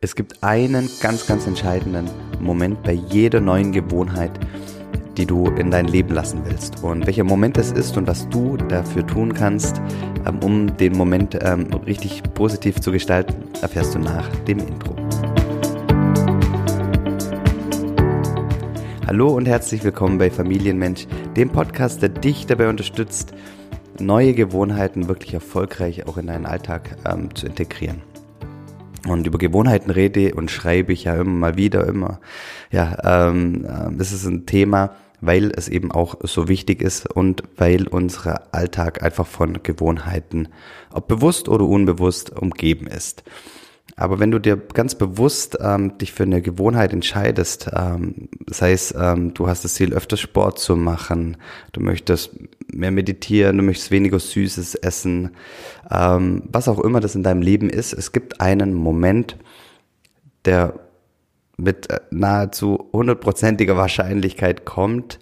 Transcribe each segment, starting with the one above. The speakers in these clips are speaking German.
Es gibt einen ganz, ganz entscheidenden Moment bei jeder neuen Gewohnheit, die du in dein Leben lassen willst. Und welcher Moment es ist und was du dafür tun kannst, ähm, um den Moment ähm, richtig positiv zu gestalten, erfährst du nach dem Intro. Hallo und herzlich willkommen bei Familienmensch, dem Podcast, der dich dabei unterstützt, neue Gewohnheiten wirklich erfolgreich auch in deinen Alltag ähm, zu integrieren. Und über Gewohnheiten rede und schreibe ich ja immer mal wieder, immer. Ja, ähm, äh, das ist ein Thema, weil es eben auch so wichtig ist und weil unser Alltag einfach von Gewohnheiten, ob bewusst oder unbewusst, umgeben ist. Aber wenn du dir ganz bewusst ähm, dich für eine Gewohnheit entscheidest, ähm, sei es, ähm, du hast das Ziel, öfter Sport zu machen, du möchtest mehr meditieren, du möchtest weniger Süßes essen, ähm, was auch immer das in deinem Leben ist, es gibt einen Moment, der mit äh, nahezu hundertprozentiger Wahrscheinlichkeit kommt.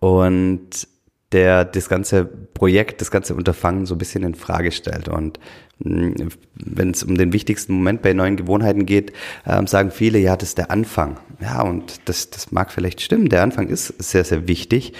Und der das ganze Projekt, das ganze Unterfangen so ein bisschen in Frage stellt. Und hm, wenn es um den wichtigsten Moment bei neuen Gewohnheiten geht, äh, sagen viele, ja, das ist der Anfang. Ja, und das, das mag vielleicht stimmen. Der Anfang ist sehr, sehr wichtig,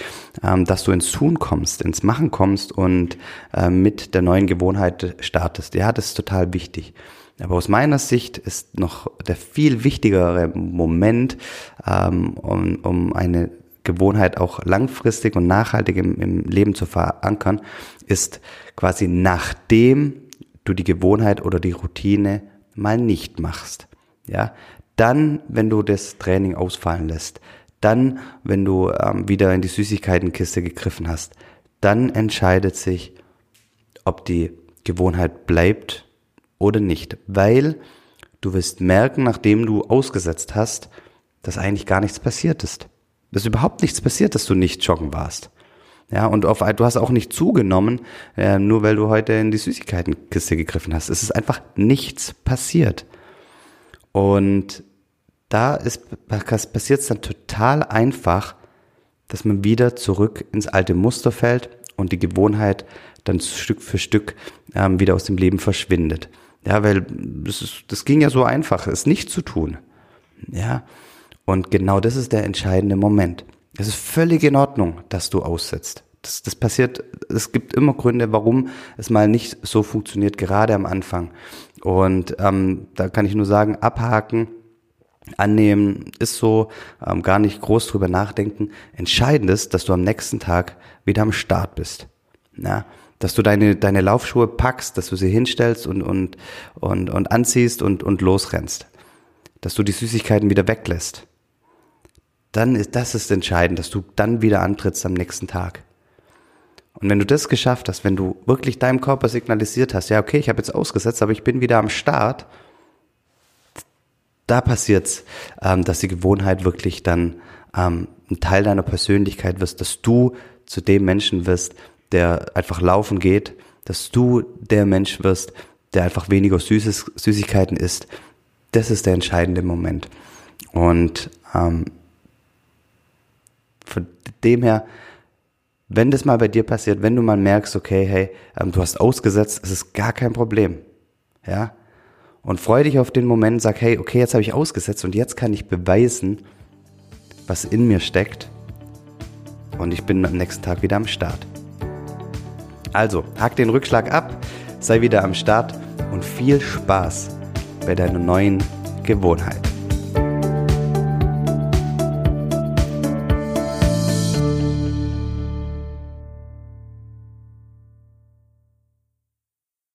ähm, dass du ins Tun kommst, ins Machen kommst und äh, mit der neuen Gewohnheit startest. Ja, das ist total wichtig. Aber aus meiner Sicht ist noch der viel wichtigere Moment, ähm, um, um eine Gewohnheit auch langfristig und nachhaltig im, im Leben zu verankern, ist quasi nachdem du die Gewohnheit oder die Routine mal nicht machst. Ja, dann, wenn du das Training ausfallen lässt, dann, wenn du ähm, wieder in die Süßigkeitenkiste gegriffen hast, dann entscheidet sich, ob die Gewohnheit bleibt oder nicht, weil du wirst merken, nachdem du ausgesetzt hast, dass eigentlich gar nichts passiert ist. Dass überhaupt nichts passiert, dass du nicht joggen warst. Ja, und auf, du hast auch nicht zugenommen, äh, nur weil du heute in die Süßigkeitenkiste gegriffen hast. Es ist einfach nichts passiert. Und da ist, passiert es dann total einfach, dass man wieder zurück ins alte Muster fällt und die Gewohnheit dann Stück für Stück ähm, wieder aus dem Leben verschwindet. Ja, weil das, ist, das ging ja so einfach, es nicht zu tun. Ja, und genau das ist der entscheidende Moment. Es ist völlig in Ordnung, dass du aussetzt. Das, das passiert, es gibt immer Gründe, warum es mal nicht so funktioniert, gerade am Anfang. Und ähm, da kann ich nur sagen, abhaken, annehmen, ist so, ähm, gar nicht groß drüber nachdenken. Entscheidend ist, dass du am nächsten Tag wieder am Start bist. Ja, dass du deine, deine Laufschuhe packst, dass du sie hinstellst und, und, und, und anziehst und, und losrennst. Dass du die Süßigkeiten wieder weglässt dann ist das ist entscheidend, dass du dann wieder antrittst am nächsten Tag. Und wenn du das geschafft hast, wenn du wirklich deinem Körper signalisiert hast, ja, okay, ich habe jetzt ausgesetzt, aber ich bin wieder am Start, da passiert's, ähm, dass die Gewohnheit wirklich dann ähm, ein Teil deiner Persönlichkeit wirst, dass du zu dem Menschen wirst, der einfach laufen geht, dass du der Mensch wirst, der einfach weniger Süßes, Süßigkeiten isst. Das ist der entscheidende Moment. Und ähm, dem her, wenn das mal bei dir passiert, wenn du mal merkst, okay, hey, ähm, du hast ausgesetzt, es ist gar kein Problem. Ja? Und freu dich auf den Moment, sag, hey, okay, jetzt habe ich ausgesetzt und jetzt kann ich beweisen, was in mir steckt. Und ich bin am nächsten Tag wieder am Start. Also, hack den Rückschlag ab, sei wieder am Start und viel Spaß bei deiner neuen Gewohnheit.